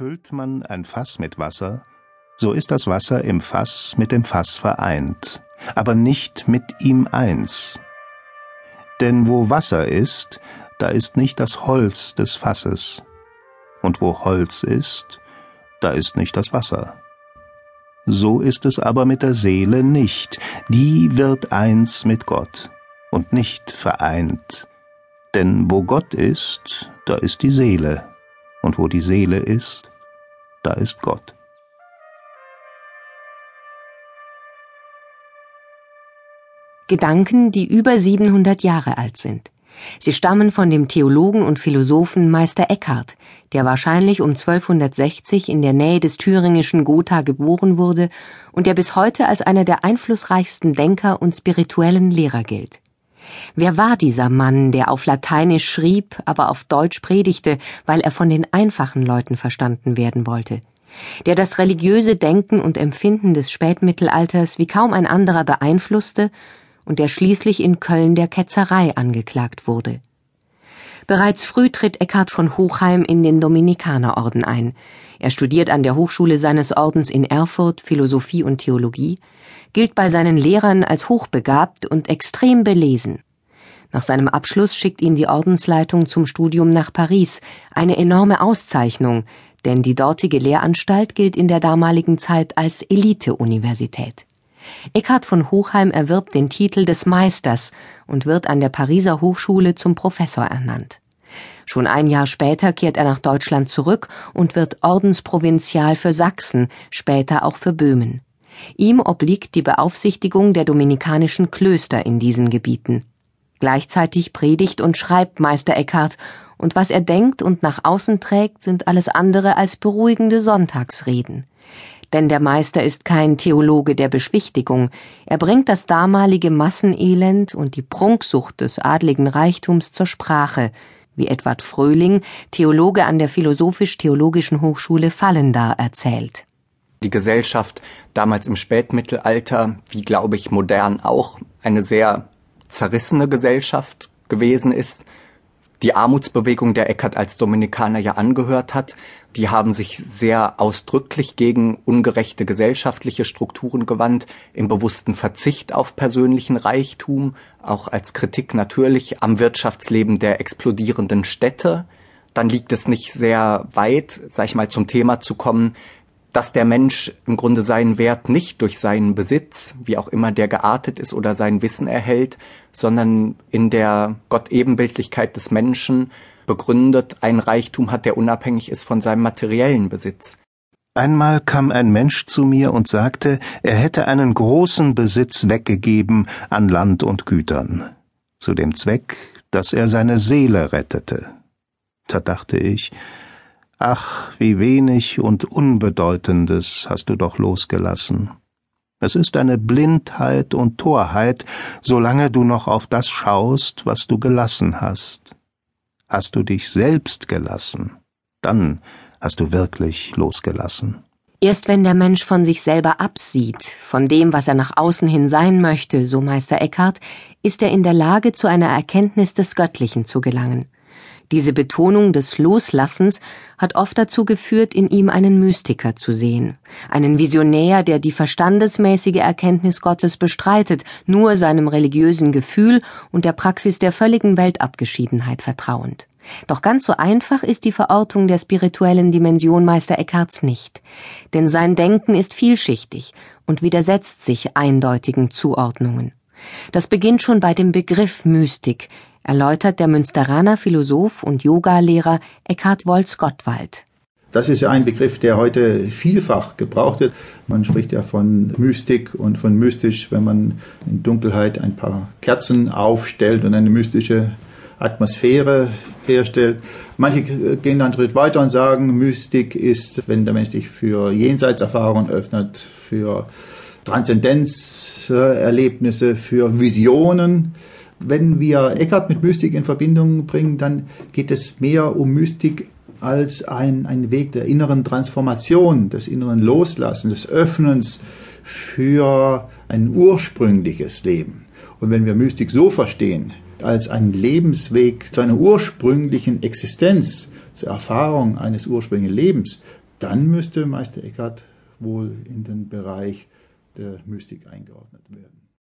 Füllt man ein Fass mit Wasser, so ist das Wasser im Fass mit dem Fass vereint, aber nicht mit ihm eins. Denn wo Wasser ist, da ist nicht das Holz des Fasses, und wo Holz ist, da ist nicht das Wasser. So ist es aber mit der Seele nicht, die wird eins mit Gott und nicht vereint. Denn wo Gott ist, da ist die Seele, und wo die Seele ist, da ist Gott. Gedanken, die über 700 Jahre alt sind. Sie stammen von dem Theologen und Philosophen Meister Eckhart, der wahrscheinlich um 1260 in der Nähe des thüringischen Gotha geboren wurde und der bis heute als einer der einflussreichsten Denker und spirituellen Lehrer gilt. Wer war dieser Mann, der auf Lateinisch schrieb, aber auf Deutsch predigte, weil er von den einfachen Leuten verstanden werden wollte? Der das religiöse Denken und Empfinden des Spätmittelalters wie kaum ein anderer beeinflusste und der schließlich in Köln der Ketzerei angeklagt wurde. Bereits früh tritt Eckhard von Hochheim in den Dominikanerorden ein. Er studiert an der Hochschule seines Ordens in Erfurt Philosophie und Theologie, gilt bei seinen Lehrern als hochbegabt und extrem belesen. Nach seinem Abschluss schickt ihn die Ordensleitung zum Studium nach Paris, eine enorme Auszeichnung, denn die dortige Lehranstalt gilt in der damaligen Zeit als Elite-Universität. Eckhard von Hochheim erwirbt den Titel des Meisters und wird an der Pariser Hochschule zum Professor ernannt. Schon ein Jahr später kehrt er nach Deutschland zurück und wird Ordensprovinzial für Sachsen, später auch für Böhmen. Ihm obliegt die Beaufsichtigung der dominikanischen Klöster in diesen Gebieten. Gleichzeitig predigt und schreibt Meister Eckhart, und was er denkt und nach außen trägt, sind alles andere als beruhigende Sonntagsreden denn der Meister ist kein Theologe der Beschwichtigung, er bringt das damalige Massenelend und die Prunksucht des adligen Reichtums zur Sprache, wie Edward Fröhling, Theologe an der Philosophisch-Theologischen Hochschule Fallendar, erzählt. Die Gesellschaft damals im Spätmittelalter, wie glaube ich modern auch, eine sehr zerrissene Gesellschaft gewesen ist, die Armutsbewegung der Eckert als Dominikaner ja angehört hat, die haben sich sehr ausdrücklich gegen ungerechte gesellschaftliche Strukturen gewandt, im bewussten Verzicht auf persönlichen Reichtum, auch als Kritik natürlich am Wirtschaftsleben der explodierenden Städte. Dann liegt es nicht sehr weit, sag ich mal, zum Thema zu kommen, dass der Mensch im Grunde seinen Wert nicht durch seinen Besitz, wie auch immer der geartet ist oder sein Wissen erhält, sondern in der Gottebenbildlichkeit des Menschen begründet ein Reichtum hat, der unabhängig ist von seinem materiellen Besitz. Einmal kam ein Mensch zu mir und sagte, er hätte einen großen Besitz weggegeben an Land und Gütern, zu dem Zweck, dass er seine Seele rettete. Da dachte ich, Ach, wie wenig und Unbedeutendes hast du doch losgelassen. Es ist eine Blindheit und Torheit, solange du noch auf das schaust, was du gelassen hast. Hast du dich selbst gelassen, dann hast du wirklich losgelassen. Erst wenn der Mensch von sich selber absieht, von dem, was er nach außen hin sein möchte, so Meister Eckhart, ist er in der Lage, zu einer Erkenntnis des Göttlichen zu gelangen. Diese Betonung des Loslassens hat oft dazu geführt, in ihm einen Mystiker zu sehen, einen Visionär, der die verstandesmäßige Erkenntnis Gottes bestreitet, nur seinem religiösen Gefühl und der Praxis der völligen Weltabgeschiedenheit vertrauend. Doch ganz so einfach ist die Verortung der spirituellen Dimension Meister Eckharts nicht, denn sein Denken ist vielschichtig und widersetzt sich eindeutigen Zuordnungen. Das beginnt schon bei dem Begriff Mystik, erläutert der Münsteraner Philosoph und Yogalehrer Eckhard Wolz-Gottwald. Das ist ein Begriff, der heute vielfach gebraucht wird. Man spricht ja von Mystik und von mystisch, wenn man in Dunkelheit ein paar Kerzen aufstellt und eine mystische Atmosphäre herstellt. Manche gehen dann einen Schritt weiter und sagen, Mystik ist, wenn der Mensch sich für Jenseitserfahrungen öffnet, für Transzendenzerlebnisse, für Visionen. Wenn wir Eckhart mit Mystik in Verbindung bringen, dann geht es mehr um Mystik als ein, ein Weg der inneren Transformation, des inneren Loslassens, des Öffnens für ein ursprüngliches Leben. Und wenn wir Mystik so verstehen, als einen Lebensweg zu einer ursprünglichen Existenz, zur Erfahrung eines ursprünglichen Lebens, dann müsste Meister Eckhart wohl in den Bereich der Mystik eingeordnet werden.